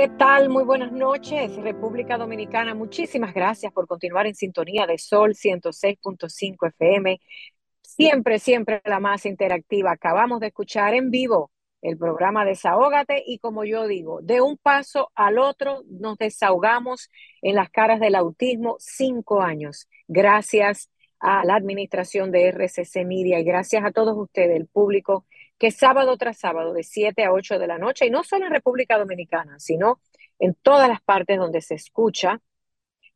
¿Qué tal? Muy buenas noches, República Dominicana. Muchísimas gracias por continuar en sintonía de Sol 106.5 FM. Siempre, siempre la más interactiva. Acabamos de escuchar en vivo el programa Desahógate y como yo digo, de un paso al otro nos desahogamos en las caras del autismo cinco años. Gracias a la administración de RCC Media y gracias a todos ustedes, el público que sábado tras sábado de 7 a 8 de la noche, y no solo en República Dominicana, sino en todas las partes donde se escucha,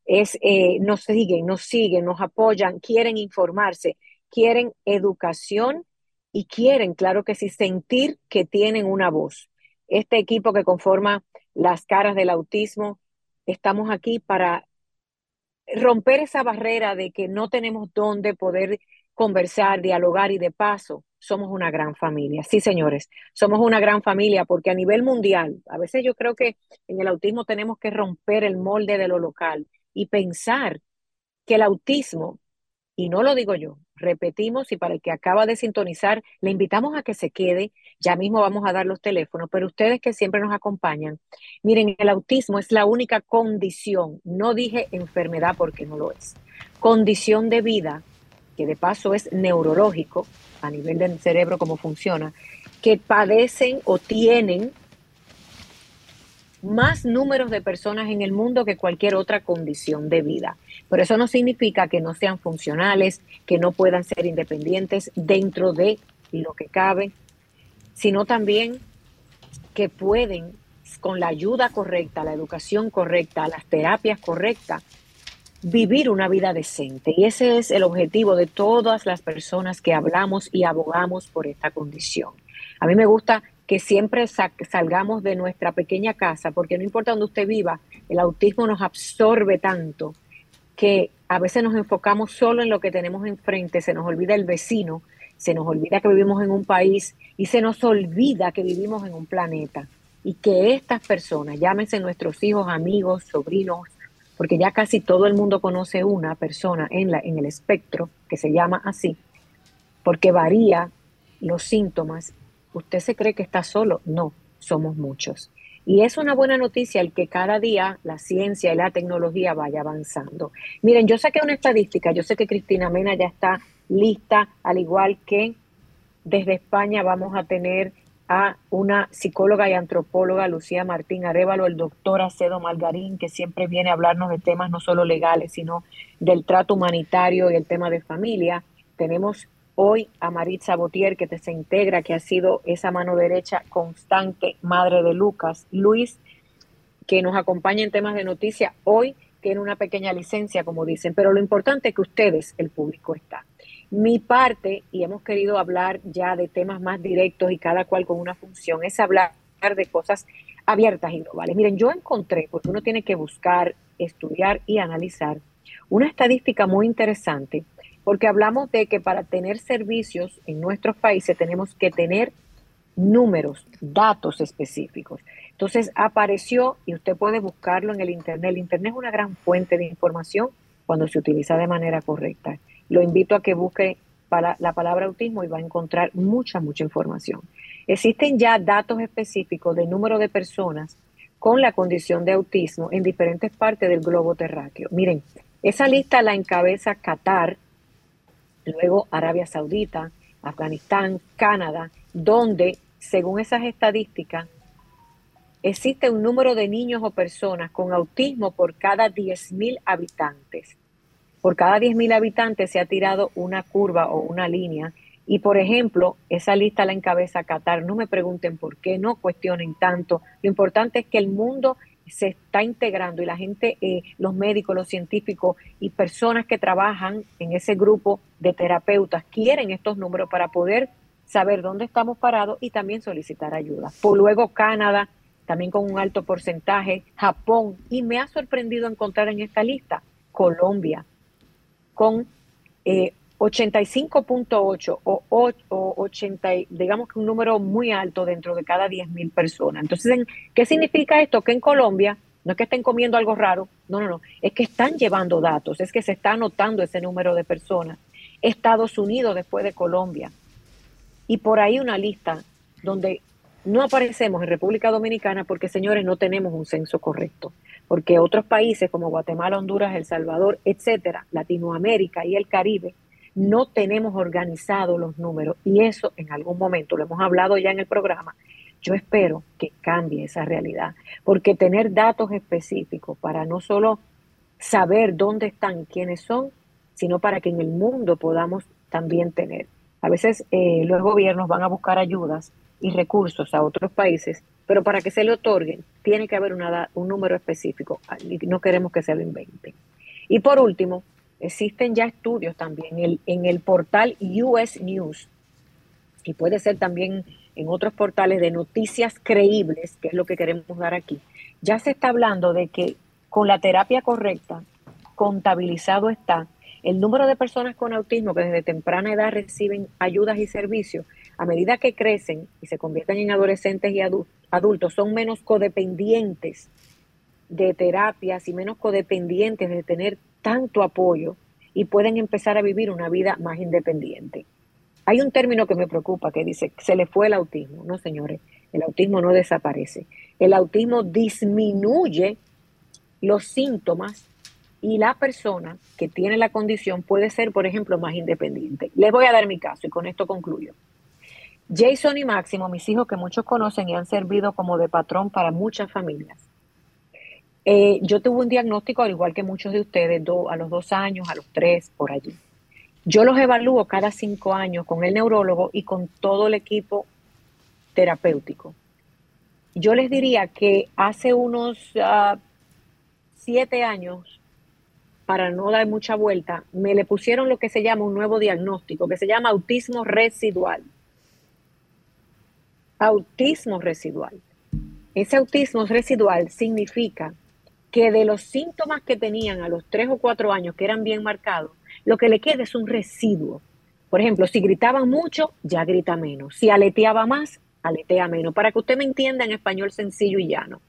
es, eh, nos siguen, nos siguen, nos apoyan, quieren informarse, quieren educación y quieren, claro que sí, sentir que tienen una voz. Este equipo que conforma las caras del autismo, estamos aquí para romper esa barrera de que no tenemos dónde poder conversar, dialogar y de paso somos una gran familia. Sí, señores, somos una gran familia porque a nivel mundial, a veces yo creo que en el autismo tenemos que romper el molde de lo local y pensar que el autismo, y no lo digo yo, repetimos y para el que acaba de sintonizar, le invitamos a que se quede, ya mismo vamos a dar los teléfonos, pero ustedes que siempre nos acompañan, miren, el autismo es la única condición, no dije enfermedad porque no lo es, condición de vida que de paso es neurológico, a nivel del cerebro, cómo funciona, que padecen o tienen más números de personas en el mundo que cualquier otra condición de vida. Pero eso no significa que no sean funcionales, que no puedan ser independientes dentro de lo que cabe, sino también que pueden, con la ayuda correcta, la educación correcta, las terapias correctas, vivir una vida decente. Y ese es el objetivo de todas las personas que hablamos y abogamos por esta condición. A mí me gusta que siempre salgamos de nuestra pequeña casa, porque no importa dónde usted viva, el autismo nos absorbe tanto que a veces nos enfocamos solo en lo que tenemos enfrente, se nos olvida el vecino, se nos olvida que vivimos en un país y se nos olvida que vivimos en un planeta y que estas personas, llámense nuestros hijos, amigos, sobrinos, porque ya casi todo el mundo conoce una persona en, la, en el espectro que se llama así, porque varía los síntomas. ¿Usted se cree que está solo? No, somos muchos. Y es una buena noticia el que cada día la ciencia y la tecnología vaya avanzando. Miren, yo saqué una estadística, yo sé que Cristina Mena ya está lista, al igual que desde España vamos a tener a una psicóloga y antropóloga, Lucía Martín Arevalo, el doctor Acedo Margarín, que siempre viene a hablarnos de temas no solo legales, sino del trato humanitario y el tema de familia. Tenemos hoy a Maritza Botier, que se integra, que ha sido esa mano derecha constante, madre de Lucas. Luis, que nos acompaña en temas de noticia, hoy tiene una pequeña licencia, como dicen, pero lo importante es que ustedes, el público, está. Mi parte, y hemos querido hablar ya de temas más directos y cada cual con una función, es hablar de cosas abiertas y globales. Miren, yo encontré, porque uno tiene que buscar, estudiar y analizar, una estadística muy interesante, porque hablamos de que para tener servicios en nuestros países tenemos que tener números, datos específicos. Entonces apareció, y usted puede buscarlo en el Internet, el Internet es una gran fuente de información cuando se utiliza de manera correcta. Lo invito a que busque para la palabra autismo y va a encontrar mucha, mucha información. Existen ya datos específicos de número de personas con la condición de autismo en diferentes partes del globo terráqueo. Miren, esa lista la encabeza Qatar, luego Arabia Saudita, Afganistán, Canadá, donde, según esas estadísticas, existe un número de niños o personas con autismo por cada 10.000 habitantes por cada 10.000 habitantes se ha tirado una curva o una línea. Y por ejemplo, esa lista la encabeza Qatar. No me pregunten por qué, no cuestionen tanto. Lo importante es que el mundo se está integrando y la gente, eh, los médicos, los científicos y personas que trabajan en ese grupo de terapeutas quieren estos números para poder saber dónde estamos parados y también solicitar ayuda. Por luego Canadá, también con un alto porcentaje, Japón, y me ha sorprendido encontrar en esta lista Colombia, con 85.8 eh, o, o, 80, digamos que un número muy alto dentro de cada 10.000 personas. Entonces, ¿qué significa esto? Que en Colombia no es que estén comiendo algo raro, no, no, no, es que están llevando datos, es que se está anotando ese número de personas. Estados Unidos después de Colombia. Y por ahí una lista donde no aparecemos en República Dominicana porque, señores, no tenemos un censo correcto. Porque otros países como Guatemala, Honduras, El Salvador, etcétera, Latinoamérica y el Caribe, no tenemos organizados los números. Y eso en algún momento, lo hemos hablado ya en el programa, yo espero que cambie esa realidad. Porque tener datos específicos para no solo saber dónde están quiénes son, sino para que en el mundo podamos también tener. A veces eh, los gobiernos van a buscar ayudas y recursos a otros países, pero para que se le otorguen tiene que haber una, un número específico y no queremos que se lo inventen. Y por último, existen ya estudios también en el portal US News y puede ser también en otros portales de noticias creíbles, que es lo que queremos dar aquí. Ya se está hablando de que con la terapia correcta, contabilizado está el número de personas con autismo que desde temprana edad reciben ayudas y servicios a medida que crecen y se convierten en adolescentes y adultos, son menos codependientes de terapias y menos codependientes de tener tanto apoyo y pueden empezar a vivir una vida más independiente. Hay un término que me preocupa que dice, se le fue el autismo. No, señores, el autismo no desaparece. El autismo disminuye los síntomas y la persona que tiene la condición puede ser, por ejemplo, más independiente. Les voy a dar mi caso y con esto concluyo. Jason y Máximo, mis hijos que muchos conocen y han servido como de patrón para muchas familias. Eh, yo tuve un diagnóstico, al igual que muchos de ustedes, a los dos años, a los tres, por allí. Yo los evalúo cada cinco años con el neurólogo y con todo el equipo terapéutico. Yo les diría que hace unos ah, siete años, para no dar mucha vuelta, me le pusieron lo que se llama un nuevo diagnóstico, que se llama autismo residual autismo residual. Ese autismo residual significa que de los síntomas que tenían a los tres o cuatro años, que eran bien marcados, lo que le queda es un residuo. Por ejemplo, si gritaban mucho, ya grita menos. Si aleteaba más, aletea menos. Para que usted me entienda en español sencillo y llano.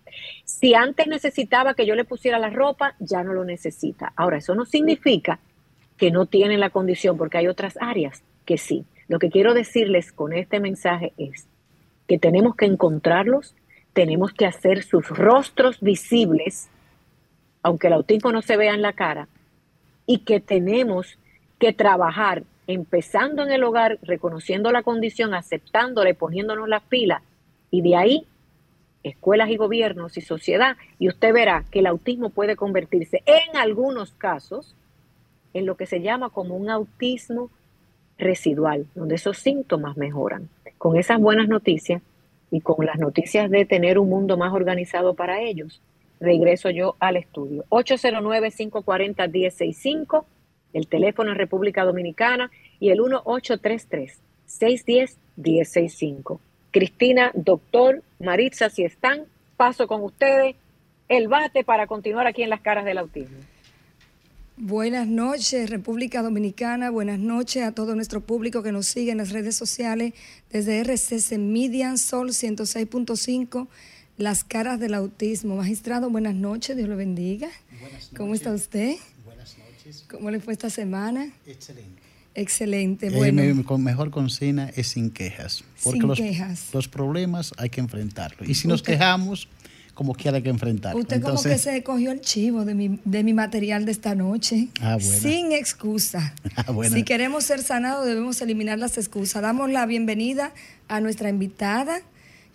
Si antes necesitaba que yo le pusiera la ropa, ya no lo necesita. Ahora, eso no significa que no tiene la condición, porque hay otras áreas que sí. Lo que quiero decirles con este mensaje es, que tenemos que encontrarlos, tenemos que hacer sus rostros visibles, aunque el autismo no se vea en la cara, y que tenemos que trabajar empezando en el hogar, reconociendo la condición, aceptándola y poniéndonos las pilas, y de ahí escuelas y gobiernos y sociedad, y usted verá que el autismo puede convertirse en algunos casos en lo que se llama como un autismo residual, donde esos síntomas mejoran con esas buenas noticias y con las noticias de tener un mundo más organizado para ellos, regreso yo al estudio. 809-540-1065, el teléfono en República Dominicana y el 1833-610-1065. Cristina, doctor, Maritza, si están, paso con ustedes el bate para continuar aquí en las caras del autismo. Buenas noches, República Dominicana. Buenas noches a todo nuestro público que nos sigue en las redes sociales desde RCC Media Sol 106.5, Las Caras del Autismo. Magistrado, buenas noches, Dios lo bendiga. Buenas ¿Cómo está usted? Buenas noches. ¿Cómo le fue esta semana? Excelente. Excelente. Bueno. Eh, con mejor consigna es sin quejas. Porque sin los, quejas. los problemas hay que enfrentarlos. Y si nos quejamos como quiera que enfrentar. Usted como que se cogió el chivo de mi, de mi material de esta noche. Ah, Sin excusa. Ah, si queremos ser sanados debemos eliminar las excusas. Damos la bienvenida a nuestra invitada,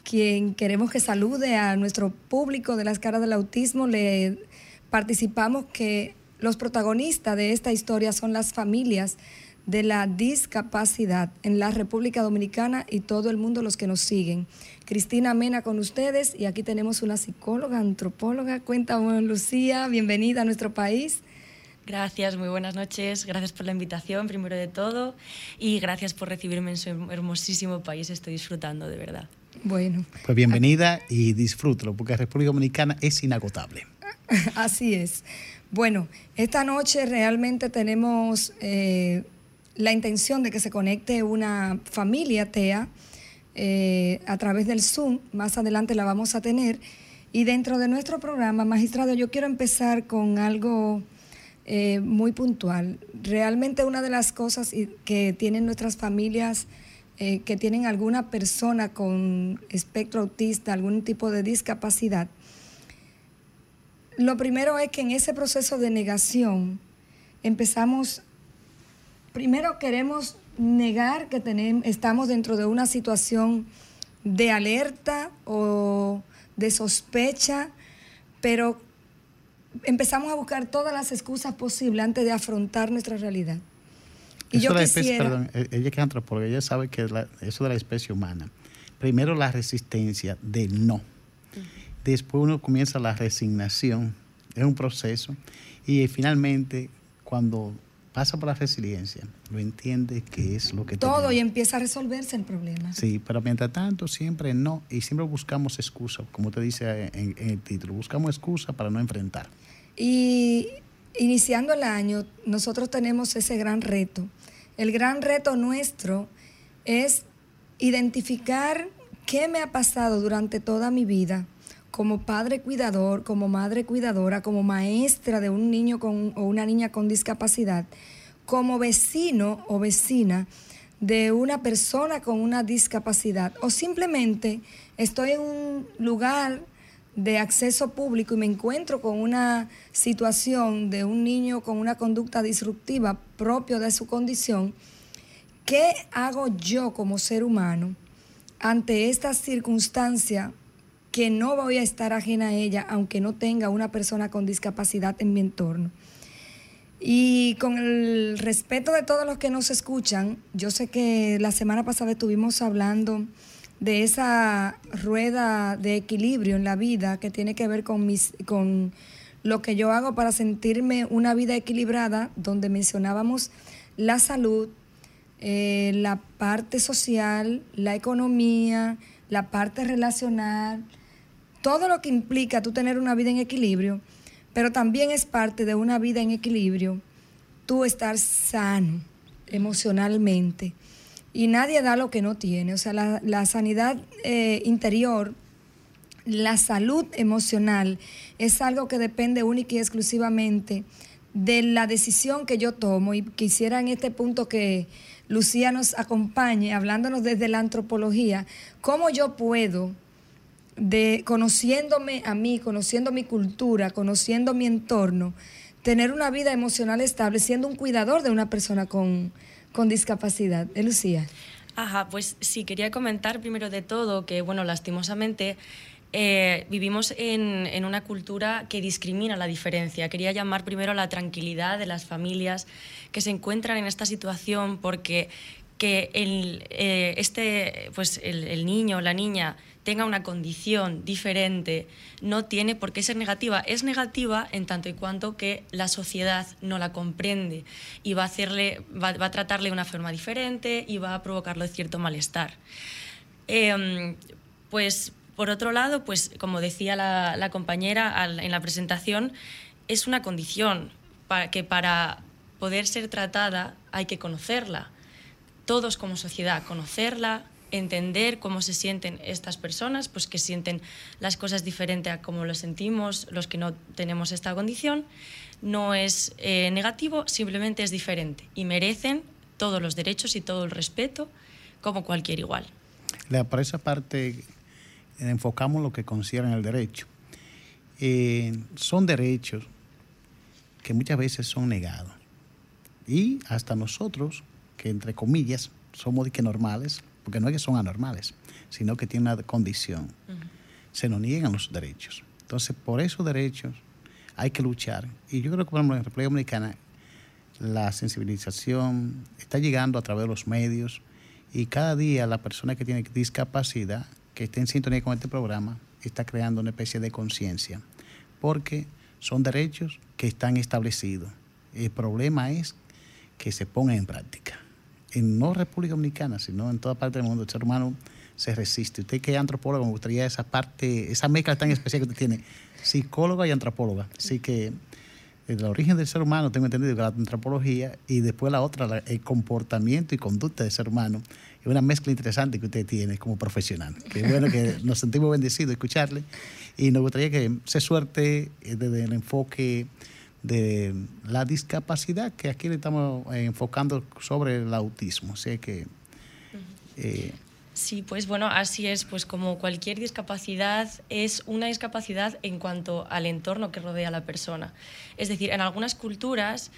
quien queremos que salude a nuestro público de las caras del autismo. Le participamos que los protagonistas de esta historia son las familias de la discapacidad en la República Dominicana y todo el mundo los que nos siguen. Cristina Mena con ustedes y aquí tenemos una psicóloga, antropóloga. Cuéntame, Lucía, bienvenida a nuestro país. Gracias, muy buenas noches. Gracias por la invitación, primero de todo, y gracias por recibirme en su hermosísimo país. Estoy disfrutando, de verdad. Bueno. Pues bienvenida y disfrútalo, porque República Dominicana es inagotable. Así es. Bueno, esta noche realmente tenemos eh, la intención de que se conecte una familia TEA eh, a través del Zoom. Más adelante la vamos a tener. Y dentro de nuestro programa, magistrado, yo quiero empezar con algo eh, muy puntual. Realmente una de las cosas que tienen nuestras familias que tienen alguna persona con espectro autista, algún tipo de discapacidad, lo primero es que en ese proceso de negación empezamos, primero queremos negar que tenemos, estamos dentro de una situación de alerta o de sospecha, pero empezamos a buscar todas las excusas posibles antes de afrontar nuestra realidad. Y yo quisiera, perdón, e-, ella que es antropóloga, ella sabe que eso de la especie humana. Primero la resistencia del no después uno comienza la resignación, es un proceso, y finalmente cuando pasa por la resiliencia, lo entiende que es lo que todo y empieza a resolverse el problema. Sí, pero mientras tanto siempre no y siempre buscamos excusa, como te dice en, en el título, buscamos excusa para no enfrentar. Y iniciando el año, nosotros tenemos ese gran reto. El gran reto nuestro es identificar qué me ha pasado durante toda mi vida como padre cuidador, como madre cuidadora, como maestra de un niño con, o una niña con discapacidad, como vecino o vecina de una persona con una discapacidad, o simplemente estoy en un lugar de acceso público y me encuentro con una situación de un niño con una conducta disruptiva propio de su condición, ¿qué hago yo como ser humano ante esta circunstancia que no voy a estar ajena a ella, aunque no tenga una persona con discapacidad en mi entorno. Y con el respeto de todos los que nos escuchan, yo sé que la semana pasada estuvimos hablando de esa rueda de equilibrio en la vida que tiene que ver con, mis, con lo que yo hago para sentirme una vida equilibrada, donde mencionábamos la salud, eh, la parte social, la economía, la parte relacional, todo lo que implica tú tener una vida en equilibrio, pero también es parte de una vida en equilibrio tú estar sano emocionalmente. Y nadie da lo que no tiene. O sea, la, sanidad eh, interior, la salud emocional, es algo que depende única y exclusivamente de la decisión que yo tomo. Y quisiera en este punto que Lucía nos acompañe, hablándonos desde la antropología, cómo yo puedo de conociéndome a mí, conociendo mi cultura, conociendo mi entorno, tener una vida emocional estable, siendo un cuidador de una persona con, discapacidad. ¿Eh, Lucía? Ajá, pues sí, quería comentar primero de todo que, bueno, lastimosamente eh, vivimos en, en, una cultura que discrimina la diferencia. Quería llamar primero la tranquilidad de las familias que se encuentran en esta situación porque que el, eh, este, pues el niño o la niña tenga una condición diferente no tiene por qué ser negativa. Es negativa en tanto y cuanto que la sociedad no la comprende y va a, hacerle, va, a tratarle de una forma diferente y va a provocarle cierto malestar. Em, pues por otro lado, pues como decía la, compañera en la presentación, es una condición para, que para poder ser tratada hay que conocerla. Todos como sociedad, conocerla, entender cómo se sienten estas personas, pues que sienten las cosas diferentes a como lo sentimos los que no tenemos esta condición. No es eh, negativo, simplemente es diferente y merecen todos los derechos y todo el respeto como cualquier igual. Por esa parte enfocamos lo que consideran el derecho. Eh, son derechos que muchas veces son negados. Y hasta nosotros, que entre comillas somos que normales, porque no es que son anormales, sino que tienen una condición. Se nos niegan los derechos. Entonces, por esos derechos hay que luchar. Y yo creo que, por ejemplo, en la República Dominicana, la sensibilización está llegando a través de los medios y cada día la persona que tiene discapacidad, que esté en sintonía con este programa, está creando una especie de conciencia, porque son derechos que están establecidos. El problema es que se pongan en práctica en no República Dominicana, sino en toda parte del mundo, el ser humano se resiste. Usted que es antropólogo, me gustaría esa parte, esa mezcla tan especial que usted tiene, psicóloga y antropóloga. Así que el origen del ser humano, tengo entendido que la antropología y después la otra, el comportamiento y conducta del ser humano. Es una mezcla interesante que usted tiene como profesional. Qué bueno que nos sentimos bendecidos escucharle y nos gustaría que se suerte eh, desde el enfoque de la discapacidad, que aquí le estamos eh, enfocando sobre el autismo. O que... Eh, sí, pues bueno, así es, pues como cualquier discapacidad es una discapacidad en cuanto al entorno que rodea a la persona. Es decir, en algunas culturas,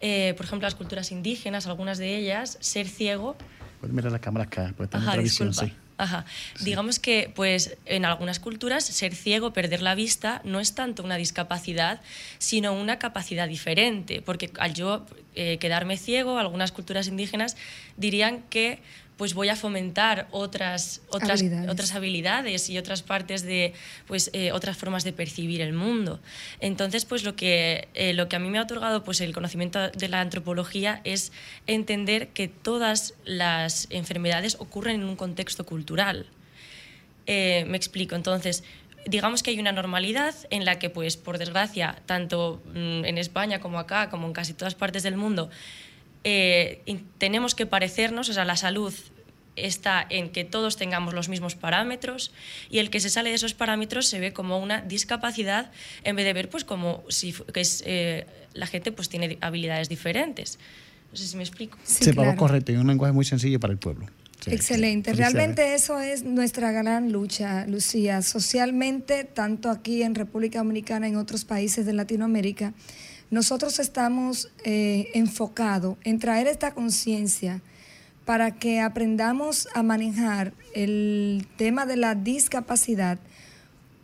eh, por ejemplo las culturas indígenas, algunas de ellas, ser ciego... Puedes mirar la cámara acá, pues Ajá, visión, sí. Ajá. Digamos que pues en algunas culturas ser ciego, perder la vista, no es tanto una discapacidad, sino una capacidad diferente, porque al yo eh, quedarme ciego, algunas culturas indígenas dirían que pues voy a fomentar otras, otras, habilidades. otras habilidades y otras partes de, pues, eh, otras formas de percibir el mundo. Entonces, pues lo que, eh, lo que a mí me ha otorgado pues, el conocimiento de la antropología es entender que todas las enfermedades ocurren en un contexto cultural. Eh, me explico, entonces, digamos que hay una normalidad en la que, pues, por desgracia, tanto mm, en España como acá, como en casi todas partes del mundo, eh, tenemos que parecernos, o sea, la salud está en que todos tengamos los mismos parámetros y el que se sale de esos parámetros se ve como una discapacidad en vez de ver pues como si que es, eh, la gente pues tiene habilidades diferentes. No sé si me explico. Sí, correcto, y un lenguaje muy sencillo para el pueblo. Excelente. Realmente eso es nuestra gran lucha, Lucía. Socialmente, tanto aquí en República Dominicana, en otros países de Latinoamérica, nosotros estamos eh, enfocados en traer esta conciencia para que aprendamos a manejar el tema de la discapacidad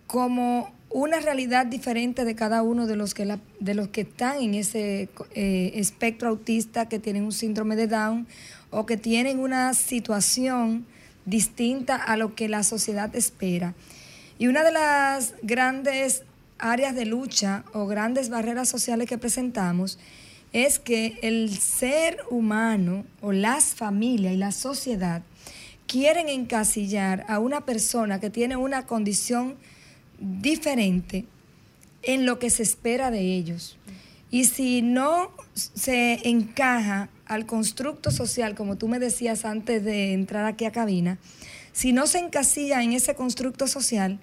como una realidad diferente de cada uno de los que, de los que están en ese eh, espectro autista, que tienen un síndrome de Down o que tienen una situación distinta a lo que la sociedad espera. Y una de las grandes áreas de lucha o grandes barreras sociales que presentamos es que el ser humano o las familias y la sociedad quieren encasillar a una persona que tiene una condición diferente en lo que se espera de ellos. Y si no se encaja al constructo social, como tú me decías antes de entrar aquí a cabina, si no se encasilla en ese constructo social,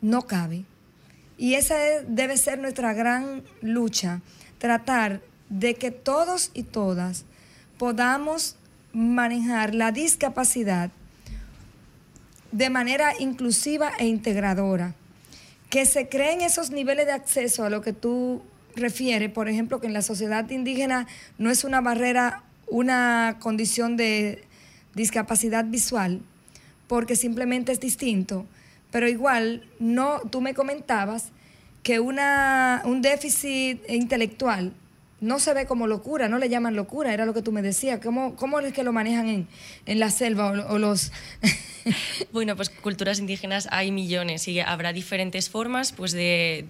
no cabe. Y esa debe ser nuestra gran lucha, tratar de que todos y todas podamos manejar la discapacidad de manera inclusiva e integradora, que se creen esos niveles de acceso a lo que tú refieres, por ejemplo, que en la sociedad indígena no es una barrera, una condición de discapacidad visual, porque simplemente es distinto pero igual, no, tú me comentabas que una, un déficit intelectual no se ve como locura, no le llaman locura, era lo que tú me decías. ¿Cómo, cómo es que lo manejan en, en la selva o, los...? bueno, pues culturas indígenas hay millones y habrá diferentes formas pues, de,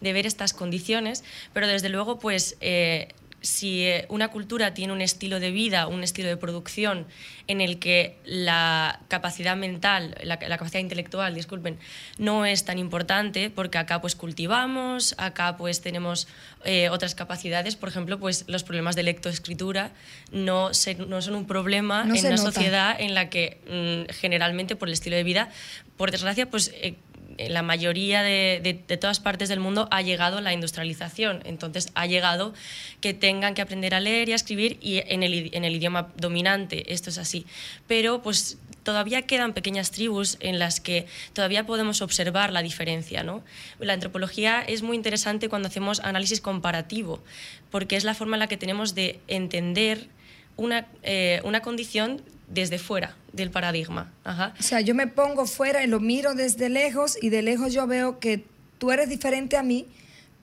de, ver estas condiciones, pero desde luego pues... Eh, si eh, una cultura tiene un estilo de vida, un estilo de producción en el que la capacidad mental, la, capacidad intelectual, disculpen, no es tan importante, porque acá pues cultivamos, acá pues tenemos eh, otras capacidades, por ejemplo, pues los problemas de lectoescritura no, no son un problema en una sociedad en la que mm, generalmente por el estilo de vida, por desgracia, pues... Eh, en la mayoría de, todas partes del mundo ha llegado la industrialización. Entonces ha llegado que tengan que aprender a leer y a escribir y en el, en el idioma dominante. Esto es así. Pero pues todavía quedan pequeñas tribus en las que todavía podemos observar la diferencia. ¿no? La antropología es muy interesante cuando hacemos análisis comparativo, porque es la forma en la que tenemos de entender una, eh, una condición desde fuera del paradigma. O sea, yo me pongo fuera y lo miro desde lejos y de lejos yo veo que tú eres diferente a mí,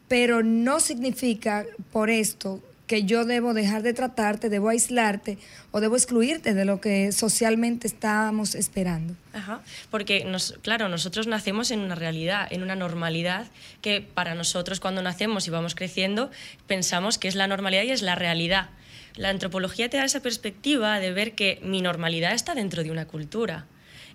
pero no significa por esto que yo debo dejar de tratarte, debo aislarte o debo excluirte de lo que socialmente estábamos esperando. Ajá, porque nos, claro, nosotros nacemos en una realidad, en una normalidad que para nosotros cuando nacemos y vamos creciendo pensamos que es la normalidad y es la realidad. La antropología te da esa perspectiva de ver que mi normalidad está dentro de una cultura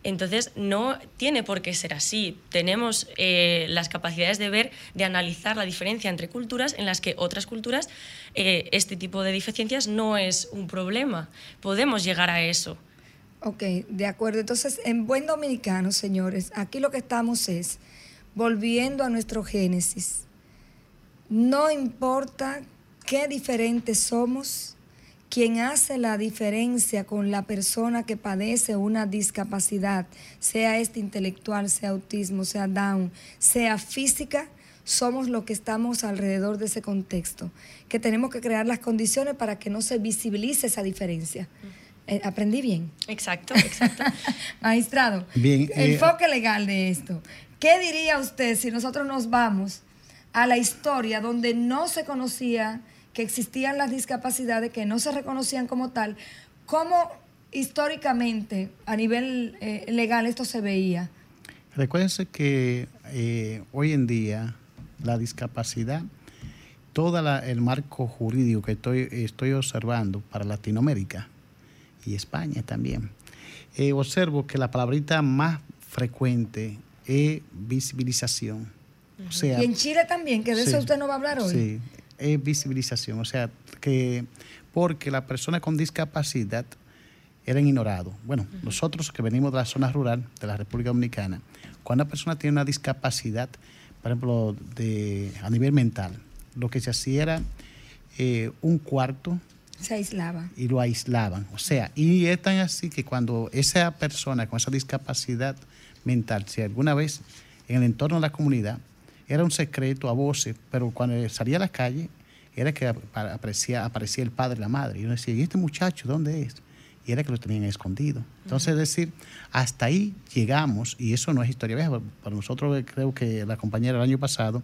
Entonces, no tiene por qué ser así. Tenemos eh, las capacidades de ver, de analizar la diferencia entre culturas en las que otras culturas, eh, este tipo de deficiencias no es un problema. Podemos llegar a eso. Ok, de acuerdo. Entonces, en buen dominicano, señores, aquí lo que estamos es volviendo a nuestro génesis. No importa qué diferentes somos, quien hace la diferencia con la persona que padece una discapacidad, sea este intelectual, sea autismo, sea down, sea física, somos los que estamos alrededor de ese contexto, que tenemos que crear las condiciones para que no se visibilice esa diferencia. Eh, ¿Aprendí bien? Exacto, exacto. Magistrado, bien, eh, enfoque legal de esto. ¿Qué diría usted si nosotros nos vamos a la historia donde no se conocía que existían las discapacidades que no se reconocían como tal, ¿cómo históricamente a nivel eh, legal esto se veía? Recuérdense que eh, hoy en día la discapacidad, todo el marco jurídico que estoy, estoy observando para Latinoamérica y España también, eh, observo que la palabrita más frecuente es visibilización. y en Chile también, que de eso usted no va a hablar hoy. Sí, es visibilización, o sea, que porque las personas con discapacidad eran ignorados. Bueno, nosotros que venimos de la zona rural de la República Dominicana, cuando una persona tiene una discapacidad, por ejemplo, de, a nivel mental, lo que se hacía era eh, un cuarto. Se aislaba. Y lo aislaban. O sea, y es tan así que cuando esa persona con esa discapacidad mental, si alguna vez en el entorno de la comunidad era un secreto a voces, pero cuando salía a la calle era que aparecía, aparecía el padre y la madre. Y uno decía, ¿y este muchacho dónde es? Y era que lo tenían escondido. Entonces, es decir, hasta ahí llegamos, y eso no es historia vieja. Para nosotros, creo que la compañera el año pasado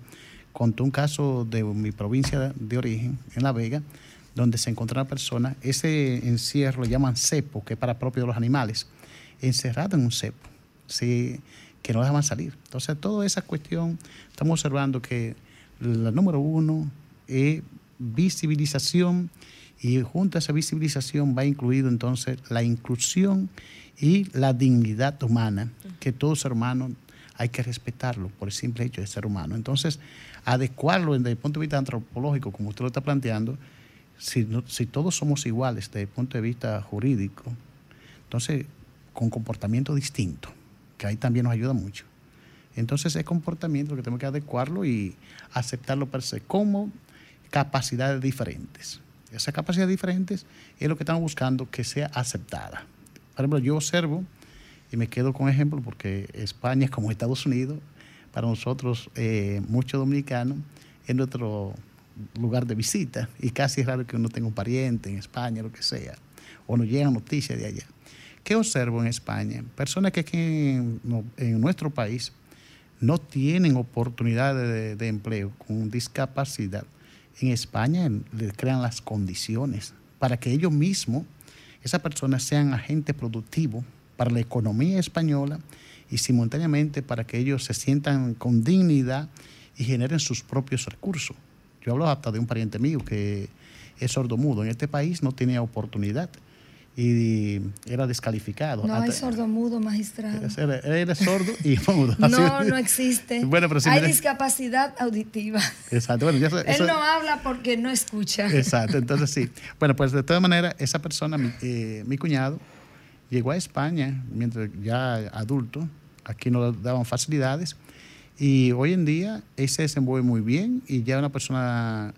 contó un caso de mi provincia de origen, en La Vega, donde se encontró una persona, ese encierro lo llaman cepo, que es para propio de los animales, encerrado en un cepo. Sí, que no dejaban salir. Entonces, toda esa cuestión, estamos observando que la número uno es visibilización y junto a esa visibilización va incluido entonces la inclusión y la dignidad humana, que todo ser humano hay que respetarlo por el simple hecho de ser humano. Entonces, adecuarlo desde el punto de vista antropológico, como usted lo está planteando, si, si todos somos iguales desde el punto de vista jurídico, entonces con comportamiento distinto que ahí también nos ayuda mucho. Entonces, ese comportamiento que tenemos que adecuarlo y aceptarlo per se como capacidades diferentes. Esas capacidades diferentes es lo que estamos buscando que sea aceptada. Por ejemplo, yo observo, y me quedo con ejemplo, porque España, como Estados Unidos, para nosotros, eh, muchos dominicanos, es nuestro lugar de visita y casi es raro que uno tenga un pariente en España, lo que sea, o nos llegan noticias de allá. ¿Qué observo en España? Personas que aquí en, nuestro país no tienen oportunidades de, empleo con discapacidad. En España les crean las condiciones para que ellos mismos, esas personas sean agentes productivos para la economía española y simultáneamente para que ellos se sientan con dignidad y generen sus propios recursos. Yo hablo hasta de un pariente mío que es sordomudo. En este país no tenía oportunidad y era descalificado. No hay sordo mudo, magistrado. Él es sordo y mudo. no, no existe. Bueno, pero hay discapacidad auditiva. Exacto. Él no habla porque no escucha. Exacto, entonces sí. Bueno, pues de todas maneras, esa persona, mi, eh, mi cuñado, llegó a España mientras ya adulto, aquí no daban facilidades, y hoy en día él se desenvuelve muy bien y ya una persona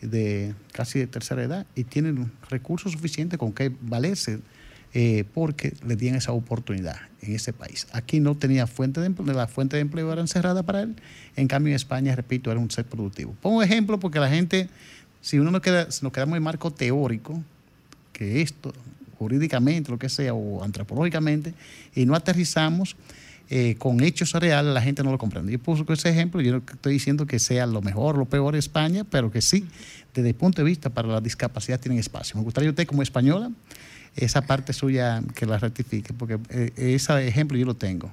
de casi de tercera edad y tienen recursos suficientes con que valerse eh, porque le dieron esa oportunidad en ese país. Aquí no tenía fuente de empleo, la fuente de empleo era encerrada para él, en cambio en España, repito, era un ser productivo. Pongo ejemplo porque la gente, si uno no queda, nos quedamos en marco teórico, que esto, jurídicamente, lo que sea, o antropológicamente, y no aterrizamos, eh, con hechos reales, la gente no lo comprende. Yo puse ese ejemplo, yo no estoy diciendo que sea lo mejor, lo peor de España, pero que sí, desde el punto de vista para la discapacidad tienen espacio. Me gustaría usted como española, esa parte suya que la rectifique, porque eh, ese ejemplo yo lo tengo.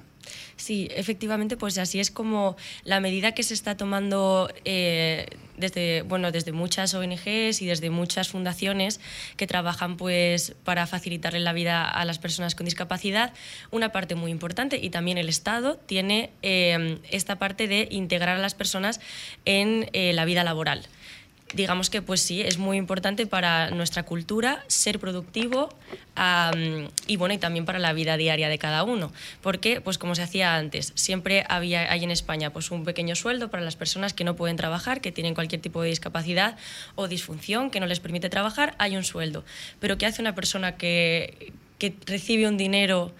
Sí, efectivamente, pues así es como la medida que se está tomando eh, desde, bueno, desde muchas ONGs y desde muchas fundaciones que trabajan pues, para facilitarle la vida a las personas con discapacidad, una parte muy importante. Y también el Estado tiene eh, esta parte de integrar a las personas en eh, la vida laboral digamos que pues sí, es muy importante para nuestra cultura ser productivo y bueno, y también para la vida diaria de cada uno. Porque, pues como se hacía antes, siempre había, hay en España pues un pequeño sueldo para las personas que no pueden trabajar, que tienen cualquier tipo de discapacidad o disfunción que no les permite trabajar, hay un sueldo. Pero ¿qué hace una persona que, que recibe un dinero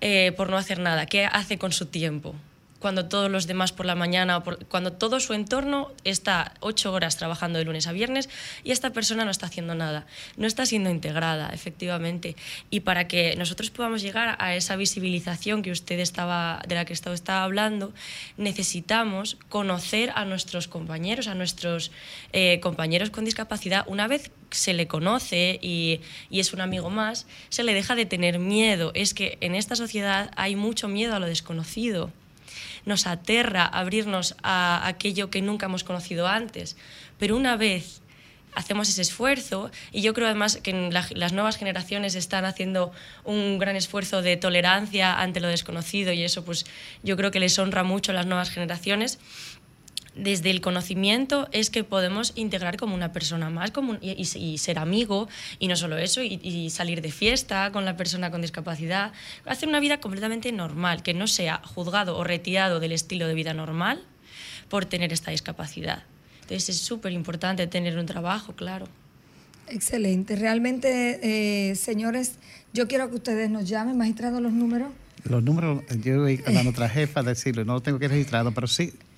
eh, por no hacer nada? ¿Qué hace con su tiempo? Cuando todos los demás por la mañana, cuando todo su entorno está ocho horas trabajando de lunes a viernes y esta persona no está haciendo nada, no está siendo integrada, efectivamente. Y para que nosotros podamos llegar a esa visibilización que usted estaba, de la que usted estaba hablando, necesitamos conocer a nuestros compañeros, a nuestros eh, compañeros con discapacidad. Una vez se le conoce y, y es un amigo más, se le deja de tener miedo. Es que en esta sociedad hay mucho miedo a lo desconocido nos aterra abrirnos a aquello que nunca hemos conocido antes. Pero una vez hacemos ese esfuerzo y yo creo además que las nuevas generaciones están haciendo un gran esfuerzo de tolerancia ante lo desconocido y eso pues yo creo que les honra mucho a las nuevas generaciones desde el conocimiento es que podemos integrar como una persona más como y, ser amigo, y no solo eso, y, salir de fiesta con la persona con discapacidad, hacer una vida completamente normal, que no sea juzgado o retirado del estilo de vida normal por tener esta discapacidad. Entonces es súper importante tener un trabajo, claro. Excelente. Realmente, eh, señores, yo quiero que ustedes nos llamen, magistrado, los números. Los números, yo voy a nuestra jefa a decirlo, no lo tengo que registrado, pero sí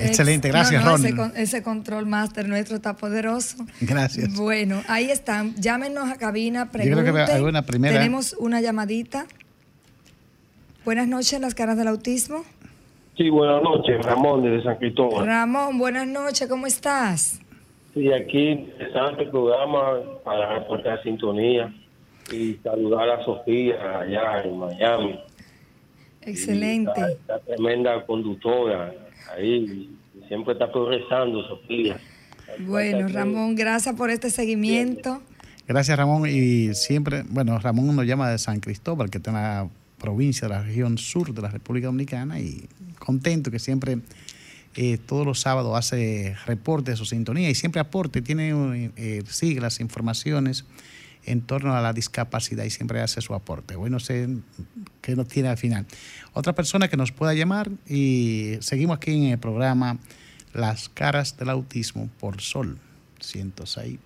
Excelente, gracias, Ron. Ese, control master nuestro está poderoso. Gracias. Bueno, ahí están. Llámenos a cabina, pregunten. una primera. Tenemos una llamadita. Buenas noches, las caras del autismo. Sí, buenas noches, Ramón desde San Cristóbal. Ramón, buenas noches, ¿cómo estás? Sí, aquí interesante programa para reportar sintonía y saludar a Sofía allá en Miami. Excelente. tremenda conductora ahí siempre está progresando, Sofía. Bueno, Ramón, gracias por este seguimiento. Gracias, Ramón. Y siempre, bueno, Ramón nos llama de San Cristóbal, que está en la provincia de la región sur de la República Dominicana, y contento que siempre, eh, todos los sábados, hace reporte de su sintonía y siempre aporte, tiene eh, siglas, informaciones en torno a la discapacidad y siempre hace su aporte. Bueno, sé qué nos tiene al final. Otra persona que nos pueda llamar y seguimos aquí en el programa Las caras del autismo por Sol 106.5.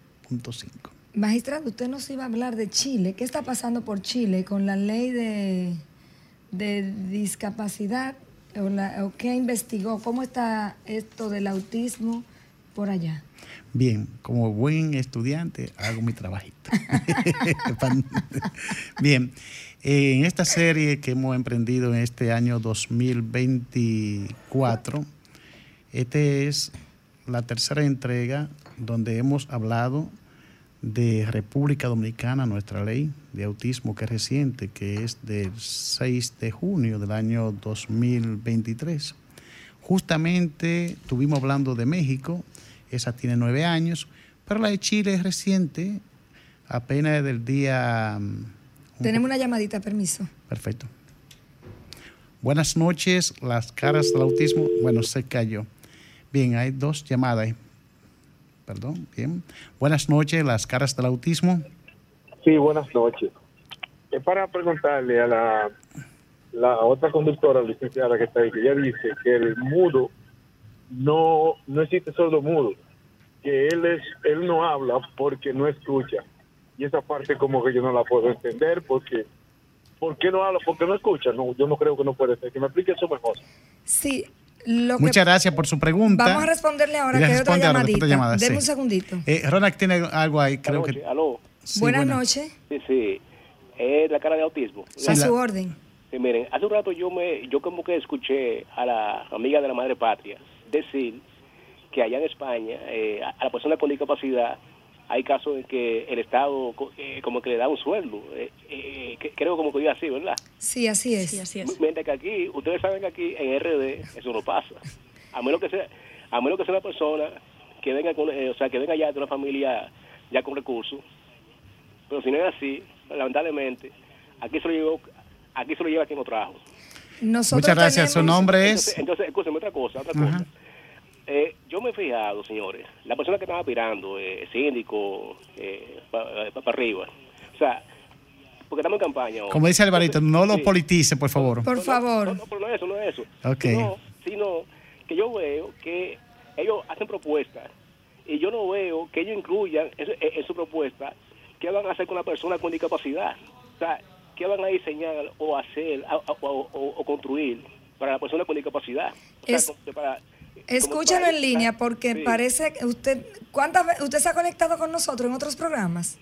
Magistrado, usted nos iba a hablar de Chile. ¿Qué está pasando por Chile con la ley de, de discapacidad? O, o ¿Qué investigó? ¿Cómo está esto del autismo por allá? Bien, como buen estudiante hago mi trabajito. Bien, en esta serie que hemos emprendido en este año 2024, esta es la tercera entrega donde hemos hablado de República Dominicana, nuestra ley de autismo que es reciente, que es del 6 de junio del año 2023. Justamente estuvimos hablando de México, esa tiene nueve años, pero la de Chile es reciente, apenas del día... Mm, Tenemos una llamadita, permiso. Perfecto. Buenas noches, las caras del autismo. Bueno, se cayó. Bien, hay dos llamadas. Perdón, bien. Buenas noches, las caras del autismo. Sí, buenas noches. Es para preguntarle a la, la otra conductora, licenciada que está ahí, que ella dice que el mudo no, no existe sordo mudo, que él es, él no habla porque no escucha. Y esa parte como que yo no la puedo entender porque ¿por qué no habla? Porque no escucha. No, yo no creo que no puede ser. Que me explique eso mejor. Sí, Muchas gracias por su pregunta. Vamos a responderle ahora que hay otra llamadita. Llamada, Deme un segundito. Eh, Ronald tiene algo ahí, creo que. Aló. buenas, noches. Sí, sí. Es la cara de autismo. a su orden. Sí, miren, hace un rato yo me, yo como que escuché a la amiga de la madre patria decir que allá en España eh, a la persona con discapacidad hay casos en que el Estado eh, como que le da un sueldo. Eh, eh creo como que diga así, ¿verdad? Sí, así es. Sí, así es. Mientras que aquí, ustedes saben que aquí en RD eso no pasa. A menos que sea, a menos que sea una persona que venga con, o sea, que venga ya de una familia ya con recursos. Pero si no es así, lamentablemente, aquí se lo llevó, aquí se lo lleva quien lo trajo. Muchas gracias. Su nombre es. Entonces, escúcheme otra cosa, otra cosa. Eh, yo me he fijado, señores, la persona que estaba aspirando, eh, síndico, eh, para arriba, o sea, porque estamos en campaña. Como dice Alvarito, no lo politice, por favor. Por favor. No, no, no, es eso, no es eso. Okay. Sino, que yo veo que ellos hacen propuestas y yo no veo que ellos incluyan en, su propuesta qué van a hacer con la persona con discapacidad. O sea, qué van a diseñar o hacer o, construir para la persona con discapacidad. O sea, para, Escúchalo en línea porque parece que usted, ¿cuántas veces usted se ha conectado con nosotros en otros programas?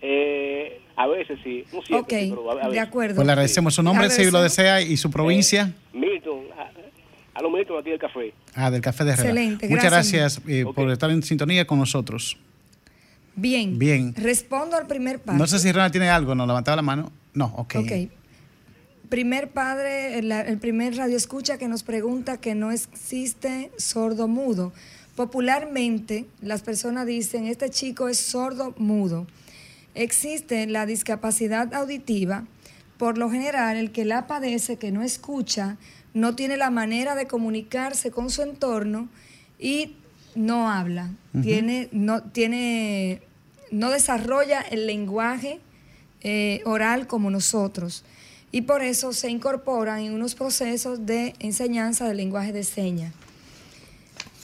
Eh, a veces sí, no siempre, de acuerdo. Pues le agradecemos su nombre, si lo desea, y su provincia. Eh, Milton, a, los Milton aquí del café. Ah, del café de Herrera. Excelente, Muchas gracias, eh, por estar en sintonía con nosotros. Bien. Bien. Respondo al primer paso. No sé si Rana tiene algo, ¿no levantaba la mano? No, ok. Ok primer padre, el, primer radio escucha que nos pregunta que no existe sordo mudo. Popularmente las personas dicen, este chico es sordo mudo. Existe la discapacidad auditiva. Por lo general, el que la padece, que no escucha, no tiene la manera de comunicarse con su entorno y no habla. tiene, no, tiene, no desarrolla el lenguaje eh, oral como nosotros y por eso se incorporan en unos procesos de enseñanza del lenguaje de señas.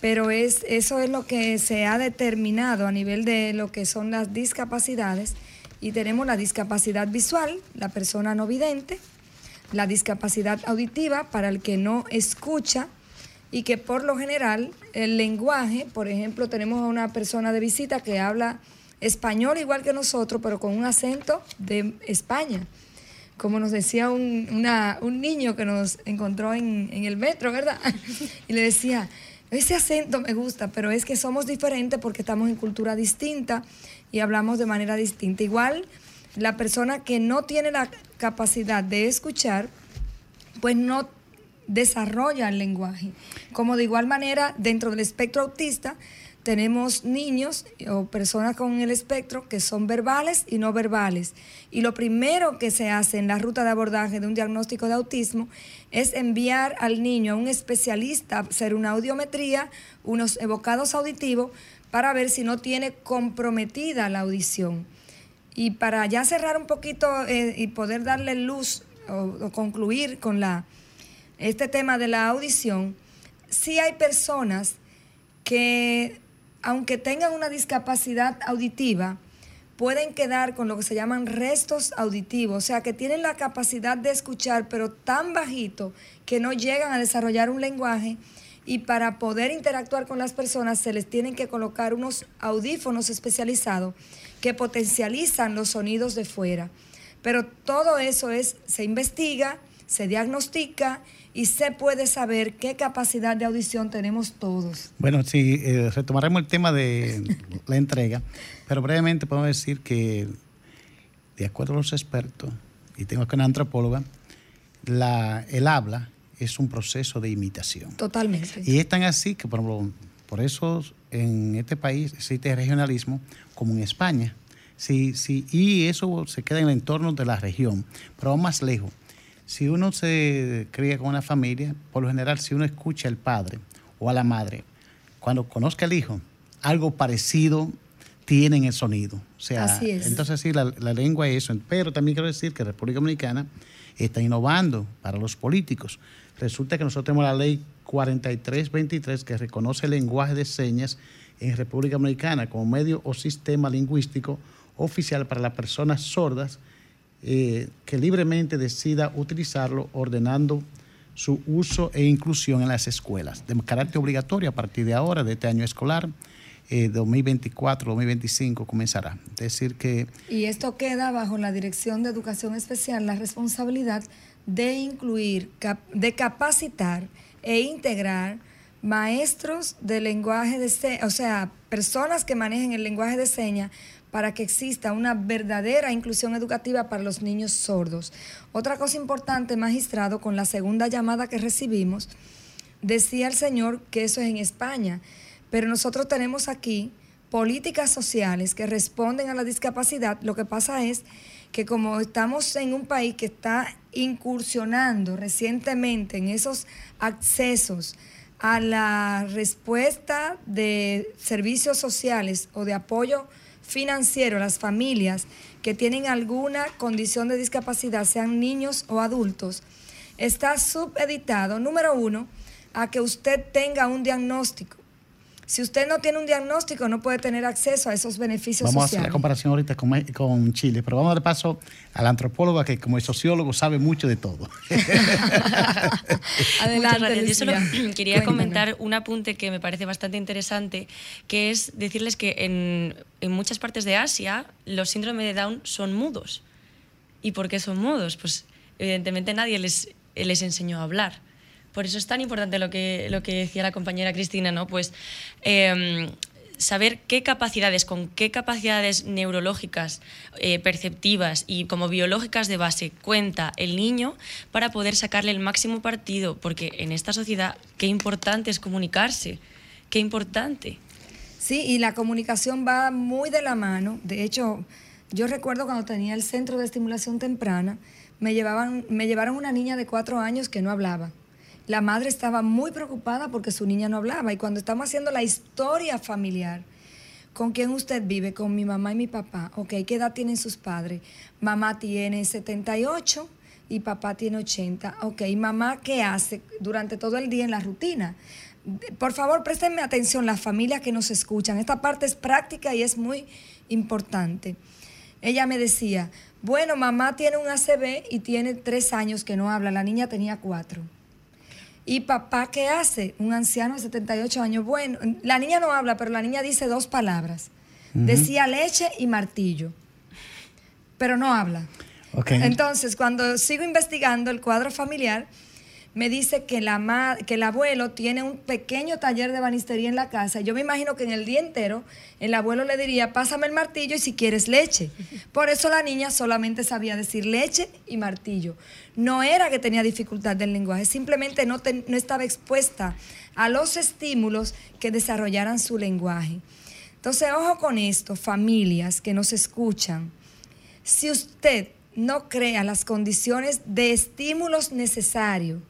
Pero es, eso es lo que se ha determinado a nivel de lo que son las discapacidades y tenemos la discapacidad visual, la persona no vidente, la discapacidad auditiva para el que no escucha y que por lo general el lenguaje, por ejemplo, tenemos a una persona de visita que habla español igual que nosotros, pero con un acento de España como nos decía un, niño que nos encontró en, el metro, ¿verdad? Y le decía, ese acento me gusta, pero es que somos diferentes porque estamos en cultura distinta y hablamos de manera distinta. Igual, la persona que no tiene la capacidad de escuchar, pues no desarrolla el lenguaje. Como de igual manera, dentro del espectro autista, tenemos niños o personas con el espectro que son verbales y no verbales. Y lo primero que se hace en la ruta de abordaje de un diagnóstico de autismo es enviar al niño a un especialista hacer una audiometría, unos evocados auditivos, para ver si no tiene comprometida la audición. Y para ya cerrar un poquito eh, y poder darle luz o, concluir con la, este tema de la audición, sí hay personas que aunque tengan una discapacidad auditiva, pueden quedar con lo que se llaman restos auditivos, o sea, que tienen la capacidad de escuchar, pero tan bajito que no llegan a desarrollar un lenguaje y para poder interactuar con las personas se les tienen que colocar unos audífonos especializados que potencializan los sonidos de fuera. Pero todo eso es, se investiga, se diagnostica y se puede saber qué capacidad de audición tenemos todos. Bueno, sí, eh, retomaremos el tema de la entrega, pero brevemente podemos decir que, de acuerdo a los expertos, y tengo aquí una antropóloga, la, el habla es un proceso de imitación. Totalmente. Y es tan así que, por, por eso en este país existe regionalismo como en España. Sí, sí, y eso se queda en el entorno de la región, pero aún más lejos si uno se cría con una familia, por lo general, si uno escucha al padre o a la madre, cuando conozca al hijo, algo parecido tiene en el sonido. O sea, Así es. entonces sí, la, lengua es eso. Pero también quiero decir que la República Dominicana está innovando para los políticos. Resulta que nosotros tenemos la ley 4323 que reconoce el lenguaje de señas en República Dominicana como medio o sistema lingüístico oficial para las personas sordas eh, que libremente decida utilizarlo ordenando su uso e inclusión en las escuelas, de carácter obligatorio a partir de ahora, de este año escolar. 2024-2025 eh, comenzará. Es decir que... Y esto queda bajo la Dirección de Educación Especial, la responsabilidad de incluir, de capacitar e integrar maestros de lenguaje de señas, o sea, personas que manejen el lenguaje de señas para que exista una verdadera inclusión educativa para los niños sordos. Otra cosa importante, magistrado, con la segunda llamada que recibimos, decía el señor que eso es en España, pero nosotros tenemos aquí políticas sociales que responden a la discapacidad. Lo que pasa es que como estamos en un país que está incursionando recientemente en esos accesos a la respuesta de servicios sociales o de apoyo financiero las familias que tienen alguna condición de discapacidad, sean niños o adultos, está subeditado, número uno, a que usted tenga un diagnóstico. Si usted no tiene un diagnóstico, no puede tener acceso a esos beneficios vamos sociales. Vamos a hacer la comparación ahorita con, Chile, pero vamos a dar paso al antropólogo que como sociólogo sabe mucho de todo. Adelante, Yo solo quería comentar un apunte que me parece bastante interesante, que es decirles que en, en muchas partes de Asia los síndromes de Down son mudos. ¿Y por qué son mudos? Pues evidentemente nadie les, les enseñó a hablar. Por eso es tan importante lo que, lo que decía la compañera Cristina, ¿no? Pues em, saber qué capacidades, con qué capacidades neurológicas, eh, perceptivas y como biológicas de base cuenta el niño para poder sacarle el máximo partido, porque en esta sociedad qué importante es comunicarse, qué importante. Sí, y la comunicación va muy de la mano. De hecho, yo recuerdo cuando tenía el centro de estimulación temprana, me, llevaban, me llevaron una niña de cuatro años que no hablaba la madre estaba muy preocupada porque su niña no hablaba. Y cuando estamos haciendo la historia familiar, ¿con quién usted vive? Con mi mamá y mi papá. Ok, ¿qué edad tienen sus padres? Mamá tiene 78 y papá tiene 80. Ok, mamá qué hace durante todo el día en la rutina? Por favor, préstenme atención las familias que nos escuchan. Esta parte es práctica y es muy importante. Ella me decía, bueno, mamá tiene un ACB y tiene tres años que no habla, la niña tenía cuatro. ¿Y papá qué hace? Un anciano de 78 años. Bueno, la niña no habla, pero la niña dice dos palabras. Decía leche y martillo, pero no habla. Entonces, cuando sigo investigando el cuadro familiar, me dice que, la que el abuelo tiene un pequeño taller de banistería en la casa. Yo me imagino que en el día entero el abuelo le diría, pásame el martillo y si quieres leche. Por eso la niña solamente sabía decir leche y martillo. No era que tenía dificultad del lenguaje, simplemente no, no estaba expuesta a los estímulos que desarrollaran su lenguaje. Entonces, ojo con esto, familias que nos escuchan. Si usted no crea las condiciones de estímulos necesarios,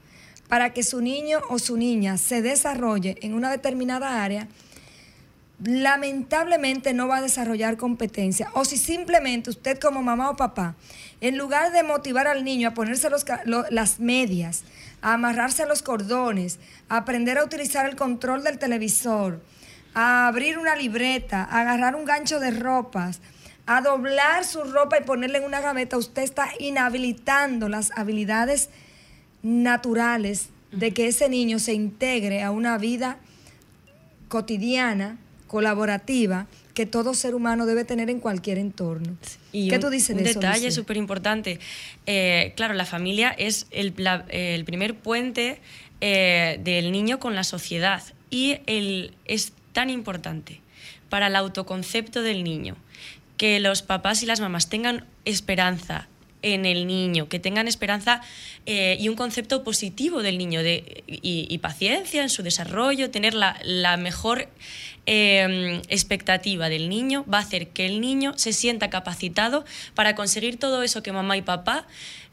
para que su niño o su niña se desarrolle en una determinada área, lamentablemente no va a desarrollar competencia. O si simplemente usted como mamá o papá, en lugar de motivar al niño a ponerse las medias, a amarrarse los cordones, a aprender a utilizar el control del televisor, a abrir una libreta, a agarrar un gancho de ropas, a doblar su ropa y ponerle en una gaveta, usted está inhabilitando las habilidades naturales de que ese niño se integre a una vida cotidiana, colaborativa, que todo ser humano debe tener en cualquier entorno. Y ¿Qué tú dices de eso? Un detalle súper importante. Eh, claro, la familia es el, primer puente eh, del niño con la sociedad y el, es tan importante para el autoconcepto del niño que los papás y las mamás tengan esperanza, en el niño, que tengan esperanza eh, y un concepto positivo del niño de, y, paciencia en su desarrollo, tener la, mejor em, expectativa del niño, va a hacer que el niño se sienta capacitado para conseguir todo eso que mamá y papá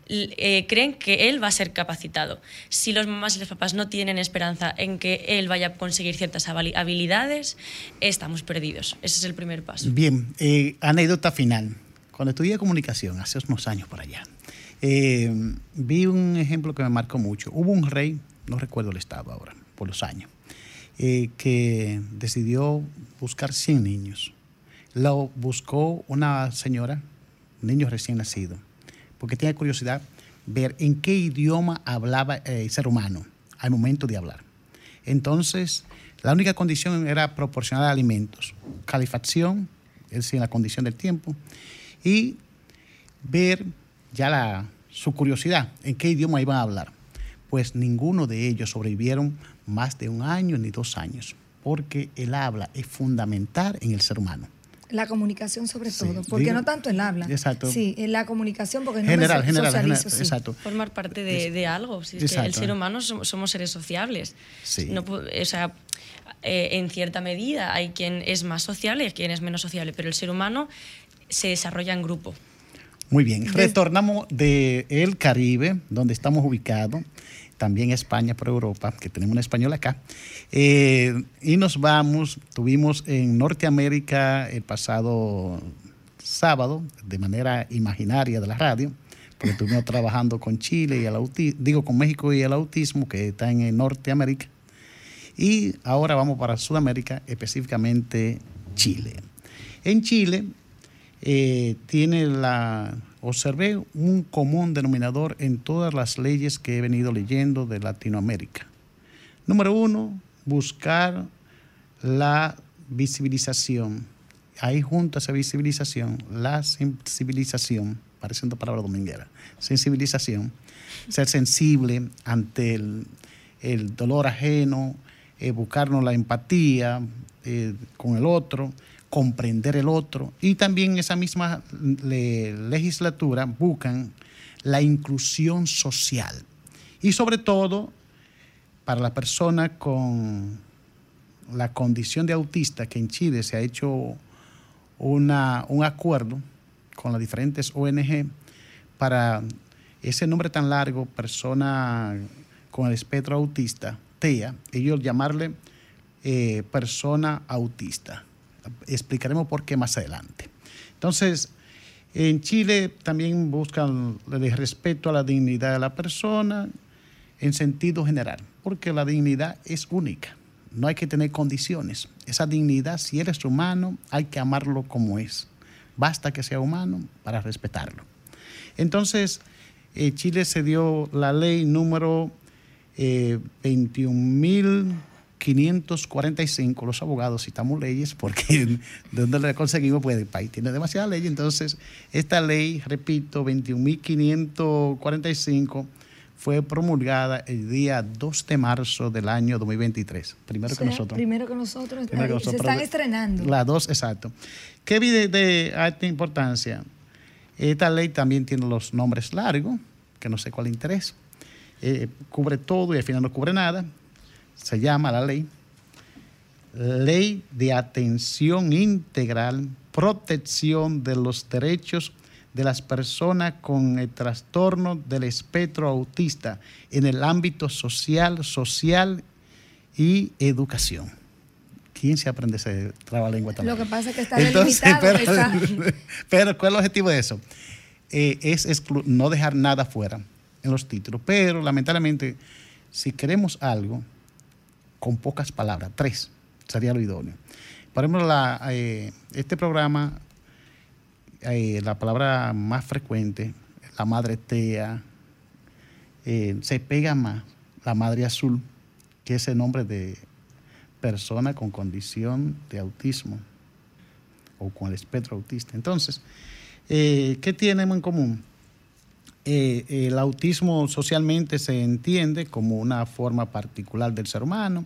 eh, creen que él va a ser capacitado. Si los mamás y los papás no tienen esperanza en que él vaya a conseguir ciertas habilidades, estamos perdidos. Ese es el primer paso. Bien, eh, anécdota final. Cuando estudié comunicación, hace unos años por allá, eh, vi un ejemplo que me marcó mucho. Hubo un rey, no recuerdo el estado ahora, por los años, eh, que decidió buscar 100 niños. Lo buscó una señora, niño recién nacido, porque tenía curiosidad ver en qué idioma hablaba el ser humano al momento de hablar. Entonces, la única condición era proporcionar alimentos, calefacción, es decir, la condición del tiempo, y ver ya la, su curiosidad, en qué idioma iban a hablar. Pues ninguno de ellos sobrevivieron más de un año ni dos años, porque el habla es fundamental en el ser humano. La comunicación sobre todo, porque no tanto el habla. Exacto. Sí, la comunicación, porque no general, general, general exacto. Formar parte de, algo. Si es que el ser humano somos, seres sociables. Sí. No, o sea, eh, en cierta medida hay quien es más sociable y quien es menos sociable, pero el ser humano se desarrolla en grupo. Muy bien, retornamos del el Caribe, donde estamos ubicados, también España por Europa, que tenemos un español acá, eh, y nos vamos, tuvimos en Norteamérica el pasado sábado, de manera imaginaria de la radio, porque estuvimos trabajando con Chile y el autismo, digo con México y el autismo, que está en Norteamérica, y ahora vamos para Sudamérica, específicamente Chile. En Chile eh, tiene la, observé un común denominador en todas las leyes que he venido leyendo de Latinoamérica. Número uno, buscar la visibilización. Ahí junto a esa visibilización, la sensibilización, pareciendo palabra dominguera, sensibilización, ser sensible ante el, dolor ajeno, eh, buscarnos la empatía eh, con el otro, comprender el otro. Y también esa misma legislatura buscan la inclusión social. Y sobre todo, para la persona con la condición de autista, que en Chile se ha hecho una, un acuerdo con las diferentes ONG para ese nombre tan largo, persona con el espectro autista, TEA, ellos llamarle eh, persona autista. Explicaremos por qué más adelante. Entonces, en Chile también buscan el respeto a la dignidad de la persona en sentido general, porque la dignidad es única. No hay que tener condiciones. Esa dignidad, si eres humano, hay que amarlo como es. Basta que sea humano para respetarlo. Entonces, en Chile se dio la ley número eh, 21.545 los abogados citamos leyes porque de donde le conseguimos, pues el país tiene demasiada ley. Entonces, esta ley, repito, 21.545 fue promulgada el día 2 de marzo del año 2023. Primero que nosotros. Primero que nosotros. Se están estrenando. La dos, exacto. ¿Qué de, de alta importancia? Esta ley también tiene los nombres largos, que no sé cuál interés. Eh, cubre todo y al final no cubre nada. Se llama la ley Ley de Atención Integral, Protección de los Derechos de las Personas con el Trastorno del Espectro Autista en el ámbito social, social y educación. ¿Quién se aprende ese trabalengua también? Lo que pasa es que está. Pero, pero, ¿cuál es el objetivo de eso? Eh, es no dejar nada fuera en los títulos, pero lamentablemente, si queremos algo, con pocas palabras, tres, sería lo idóneo. Por ejemplo, eh, este programa, eh, la palabra más frecuente, la madre tea, eh, se pega más la madre azul, que es el nombre de persona con condición de autismo o con el espectro autista. Entonces, ¿qué tenemos en común? Eh, el autismo socialmente se entiende como una forma particular del ser humano.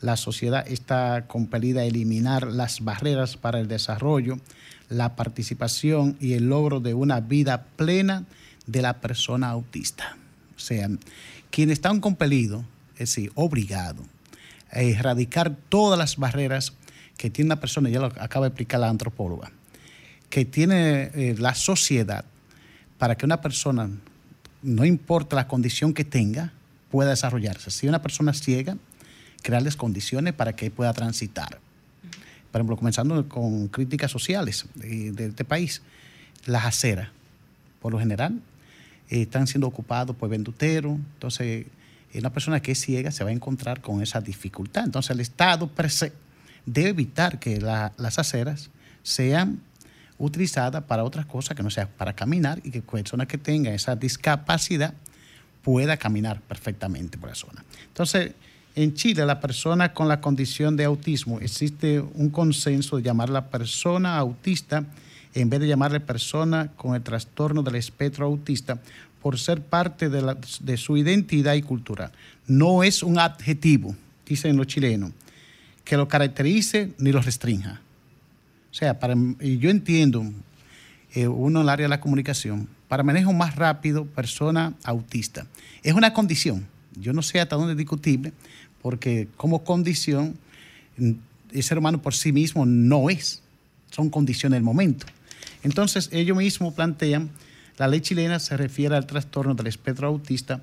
La sociedad está compelida a eliminar las barreras para el desarrollo, la participación y el logro de una vida plena de la persona autista. O sea, quienes están compelidos, es decir, obligados a erradicar todas las barreras que tiene una persona, ya lo acaba de explicar la antropóloga, que tiene eh, la sociedad para que una persona, no importa la condición que tenga, pueda desarrollarse. Si una persona ciega, crearles condiciones para que pueda transitar. Por ejemplo, comenzando con críticas sociales de, este país, las aceras, por lo general, eh, están siendo ocupados por venduteros, entonces una persona que es ciega se va a encontrar con esa dificultad. Entonces el Estado debe evitar que las aceras sean utilizada para otras cosas que no sea para caminar y que personas que tengan esa discapacidad pueda caminar perfectamente por la zona. Entonces, en Chile, la persona con la condición de autismo, existe un consenso de llamar a la persona autista en vez de llamarle persona con el trastorno del espectro autista por ser parte de, de su identidad y cultura. No es un adjetivo, dicen los chilenos, que lo caracterice ni lo restrinja. O sea, para, yo entiendo, eh, uno en el área de la comunicación, para manejo más rápido, persona autista. Es una condición. Yo no sé hasta dónde es discutible, porque como condición, el ser humano por sí mismo no es. Son condiciones del momento. Entonces, ellos mismos plantean, la ley chilena se refiere al trastorno del espectro autista,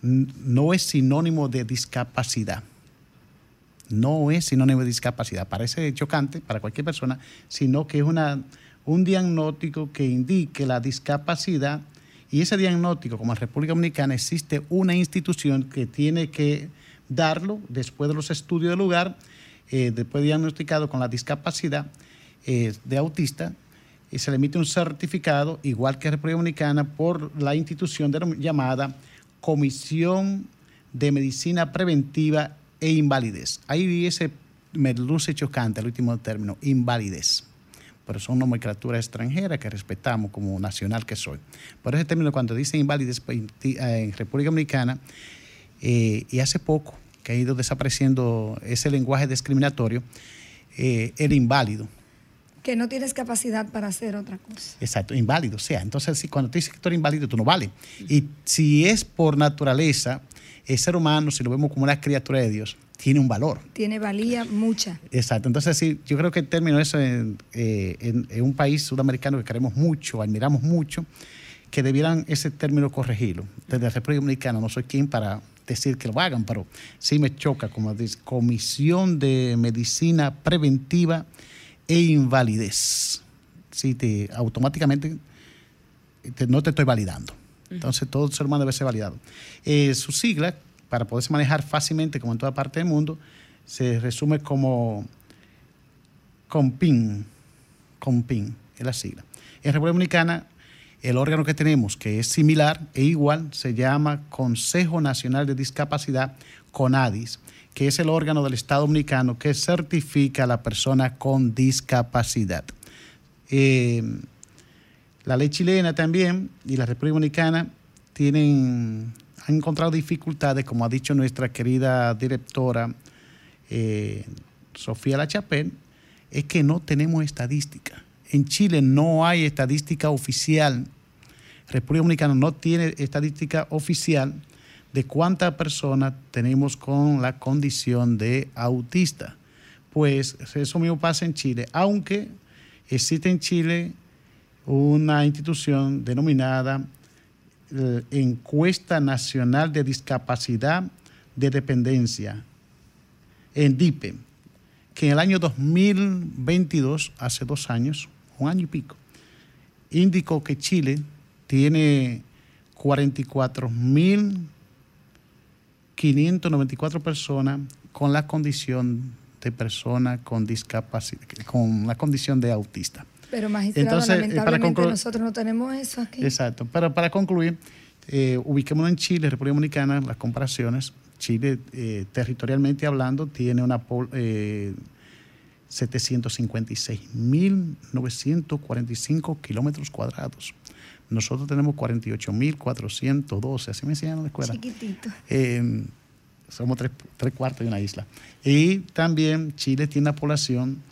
no es sinónimo de discapacidad no es sinónimo de discapacidad. Parece chocante para cualquier persona, sino que es una, un diagnóstico que indique la discapacidad y ese diagnóstico, como en República Dominicana, existe una institución que tiene que darlo después de los estudios del lugar, eh, después de diagnosticado con la discapacidad eh, de autista, y se le emite un certificado, igual que República Dominicana, por la institución llamada Comisión de Medicina Preventiva e invalidez. Ahí ese me luce chocante el último término, invalidez. Pero son nomenclaturas extranjeras que respetamos como nacional que soy. Por ese término, cuando dice invalidez pues, en República Dominicana, eh, y hace poco que ha ido desapareciendo ese lenguaje discriminatorio, eh, el inválido. Que no tienes capacidad para hacer otra cosa. Exacto, inválido. O sea, entonces si cuando te dices que tú eres inválido, tú no vales. Y si es por naturaleza, el ser humano, si lo vemos como una criatura de Dios, tiene un valor. Tiene valía mucha. Exacto. Entonces, sí, yo creo que el término es en, eh, un país sudamericano que queremos mucho, admiramos mucho, que debieran ese término corregirlo. Desde la República Dominicana no soy quien para decir que lo hagan, pero sí me choca, como dice, Comisión de Medicina Preventiva e Invalidez. Sí, te, automáticamente no te estoy validando. Entonces, todo ser humano debe ser validado. Eh, su sigla, para poderse manejar fácilmente, como en toda parte del mundo, se resume como COMPIN. COMPIN es la sigla. En República Dominicana, el órgano que tenemos, que es similar e igual, se llama Consejo Nacional de Discapacidad, CONADIS, que es el órgano del Estado Dominicano que certifica a la persona con discapacidad. Eh, la ley chilena también y la República Dominicana tienen, han encontrado dificultades, como ha dicho nuestra querida directora eh, Sofía Lachapel, es que no tenemos estadística. En Chile no hay estadística oficial. República Dominicana no tiene estadística oficial de cuántas personas tenemos con la condición de autista. Pues eso mismo pasa en Chile, aunque existe en Chile una institución denominada eh, Encuesta Nacional de Discapacidad de Dependencia, en DIPE, que en el año 2022, hace dos años, un año y pico, indicó que Chile tiene 44.594 personas con la condición de persona con discapacidad, con la condición de autista. Pero magistrado, Entonces, eh, lamentablemente nosotros no tenemos eso aquí. Exacto. Pero para concluir, eh, ubiquémonos en Chile, República Dominicana, las comparaciones. Chile, eh, territorialmente hablando, tiene una eh, 756.945 kilómetros cuadrados. Nosotros tenemos 48.412, así me enseñaron en la escuela. Chiquitito. Em, somos tres, tres cuartos de una isla. Y también Chile tiene una población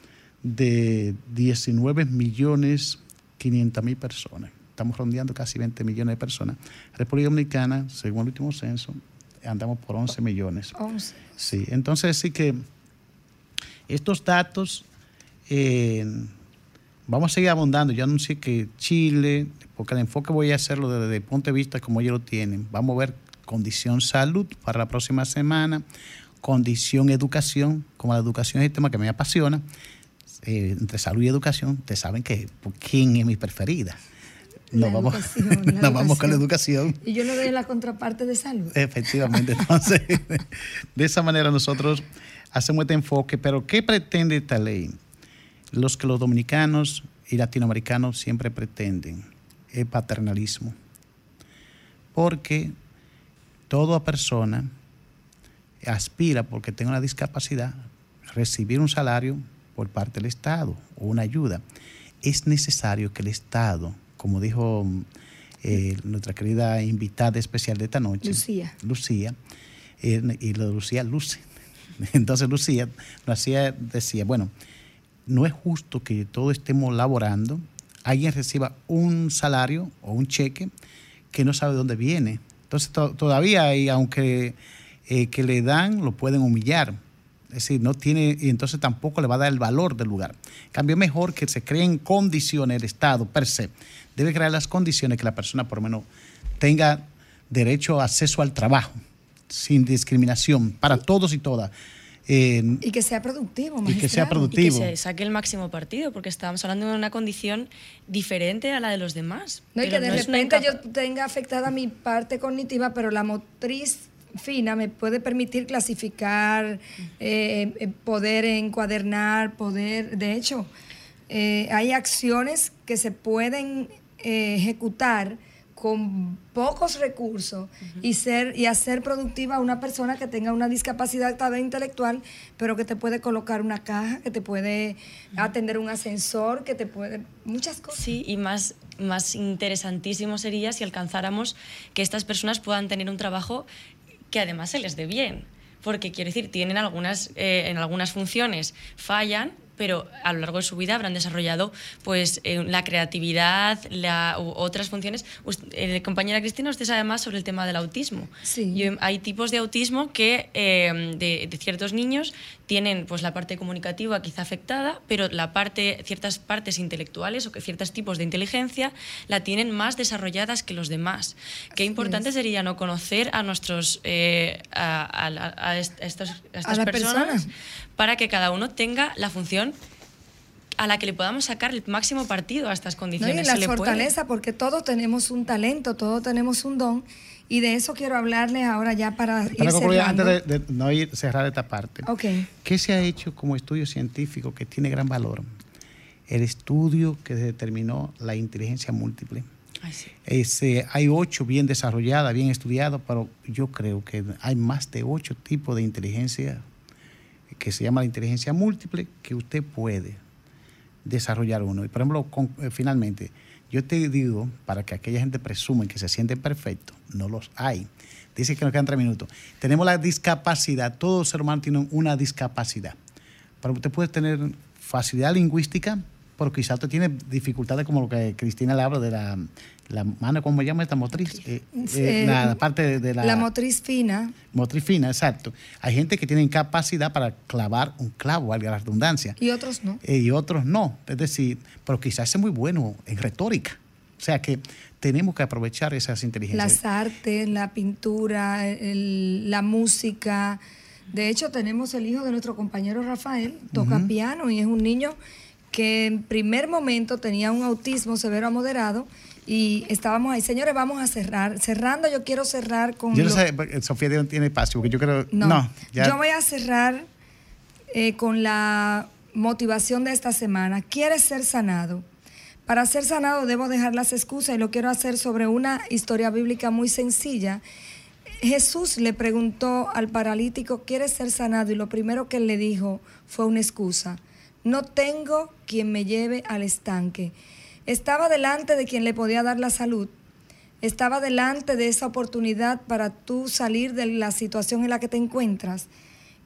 de 19 millones 500 mil personas. Estamos rondeando casi 20 millones de personas. República Dominicana, según el último censo, andamos por 11 millones. 11. Sí, entonces sí que estos datos, eh, vamos a seguir abundando. Yo anuncié que Chile, porque el enfoque voy a hacerlo desde el punto de vista como ellos lo tienen. Vamos a ver condición salud para la próxima semana, condición educación, como la educación es el tema que me apasiona, eh, entre salud y educación, te saben que quién es mi preferida. Nos vamos, nos vamos con la educación. Y yo no doy la contraparte de salud. Efectivamente. Entonces, de esa manera nosotros hacemos este enfoque. Pero, ¿qué pretende esta ley? Los que los dominicanos y latinoamericanos siempre pretenden el paternalismo. Porque toda persona aspira, porque tenga una discapacidad, recibir un salario por parte del Estado o una ayuda. Es necesario que el Estado, como dijo eh, nuestra querida invitada especial de esta noche, Lucía, Lucía eh, y lo de Lucía luce. Entonces Lucía Lucía decía, bueno, no es justo que todos estemos laborando, alguien reciba un salario o un cheque que no sabe dónde viene. Entonces todavía hay, aunque eh, que le dan, lo pueden humillar. Es decir, no tiene, y entonces tampoco le va a dar el valor del lugar. cambio, mejor que se creen condiciones, el Estado per se debe crear las condiciones que la persona por lo menos tenga derecho a acceso al trabajo, sin discriminación, para todos y todas y que sea productivo, Y que sea productivo. Y que se saque el máximo partido, porque estábamos hablando de una condición diferente a la de los demás. No, y que de repente yo tenga afectada mi parte cognitiva, pero la motriz fina me puede permitir clasificar, eh, eh, poder encuadernar, poder, de hecho, eh, hay acciones que se pueden ejecutar con pocos recursos y ser y hacer productiva a una persona que tenga una discapacidad intelectual, pero que te puede colocar una caja, que te puede atender un ascensor, que te puede muchas cosas. Sí, y más más interesantísimo sería si alcanzáramos que estas personas puedan tener un trabajo que además se les dé bien, porque quiero decir, tienen algunas eh, en algunas funciones fallan, pero a lo largo de su vida habrán desarrollado pues, eh, la creatividad, la, u otras funciones. Eh, compañera Cristina, usted sabe más sobre el tema del autismo. Sí. hay tipos de autismo que eh, de, ciertos niños tienen pues, la parte comunicativa quizá afectada, pero la parte, ciertas partes intelectuales o que ciertos tipos de inteligencia la tienen más desarrolladas que los demás. Qué importante sería no conocer a nuestros a, estas personas para que cada uno tenga la función a la que le podamos sacar el máximo partido a estas condiciones. No, y la fortaleza, porque todos tenemos un talento, todos tenemos un don, y de eso quiero hablarles ahora ya para, ir cerrando. Antes de, no ir cerrar esta parte. Okay. ¿Qué se ha hecho como estudio científico que tiene gran valor? El estudio que determinó la inteligencia múltiple. Ay, hay ocho bien desarrolladas, bien estudiadas, pero yo creo que hay más de ocho tipos de inteligencia que se llama la inteligencia múltiple, que usted puede desarrollar uno. Y por ejemplo, eh, finalmente, yo te digo, para que aquella gente presume que se siente perfecto, no los hay. Dice que nos quedan tres minutos. Tenemos la discapacidad, todo ser humano tiene una discapacidad. Pero usted puede tener facilidad lingüística, pero quizás usted tiene dificultades como lo que Cristina le habla de la la mano, ¿cómo se llama esta motriz? Eh, eh, la parte de la... La motriz fina. Motriz fina, exacto. Hay gente que tiene incapacidad para clavar un clavo, valga la redundancia. Y otros no. Eh, y otros no. Es decir, pero quizás es muy bueno en retórica. O sea que tenemos que aprovechar esas inteligencias. Las artes, la pintura, la música. De hecho, tenemos el hijo de nuestro compañero Rafael, toca piano y es un niño que en primer momento tenía un autismo severo a moderado y estábamos ahí, señores, vamos a cerrar. Cerrando, yo quiero cerrar con. Yo no sé, Sofía tiene espacio, porque yo creo. No, yo voy a cerrar eh, con la motivación de esta semana. ¿Quieres ser sanado? Para ser sanado debo dejar las excusas y lo quiero hacer sobre una historia bíblica muy sencilla. Jesús le preguntó al paralítico, ¿quieres ser sanado? Y lo primero que él le dijo fue una excusa. No tengo quien me lleve al estanque. Estaba delante de quien le podía dar la salud. Estaba delante de esa oportunidad para tú salir de la situación en la que te encuentras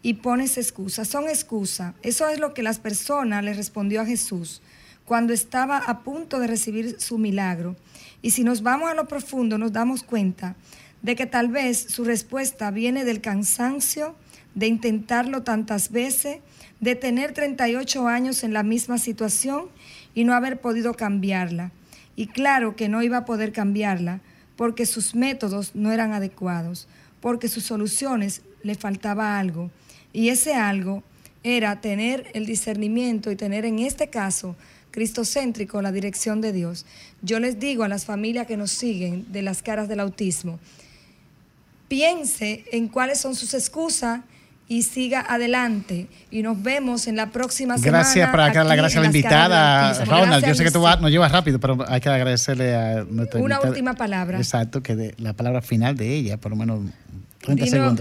y pones excusas. Son excusas. Eso es lo que las personas le respondió a Jesús cuando estaba a punto de recibir su milagro. Y si nos vamos a lo profundo, nos damos cuenta de que tal vez su respuesta viene del cansancio, de intentarlo tantas veces, de tener 38 años en la misma situación y no haber podido cambiarla. Y claro que no iba a poder cambiarla porque sus métodos no eran adecuados, porque sus soluciones le faltaba algo. Y ese algo era tener el discernimiento y tener en este caso cristocéntrico la dirección de Dios. Yo les digo a las familias que nos siguen de las caras del autismo, piense en cuáles son sus excusas y siga adelante. Y nos vemos en la próxima semana. Gracias por acá, la gracias a la invitada, Ronald. Yo sé que tú nos llevas rápido, pero hay que agradecerle a nuestra Una última palabra. Exacto, que de, la palabra final de ella, por lo menos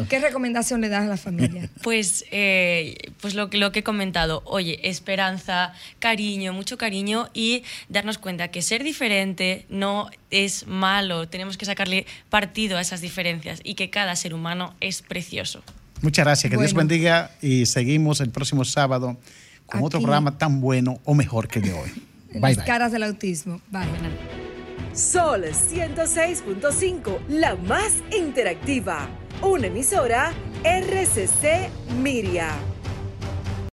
¿Qué recomendación le das a la familia? Pues, eh, pues lo, lo que he comentado, oye, esperanza, cariño, mucho cariño y darnos cuenta que ser diferente no es malo, tenemos que sacarle partido a esas diferencias y que cada ser humano es precioso. Muchas gracias, que Dios bendiga y seguimos el próximo sábado con otro programa tan bueno o mejor que el de hoy. Bye, Las caras del autismo. Bye. Sol 106.5, la más interactiva una emisora RCC Miria.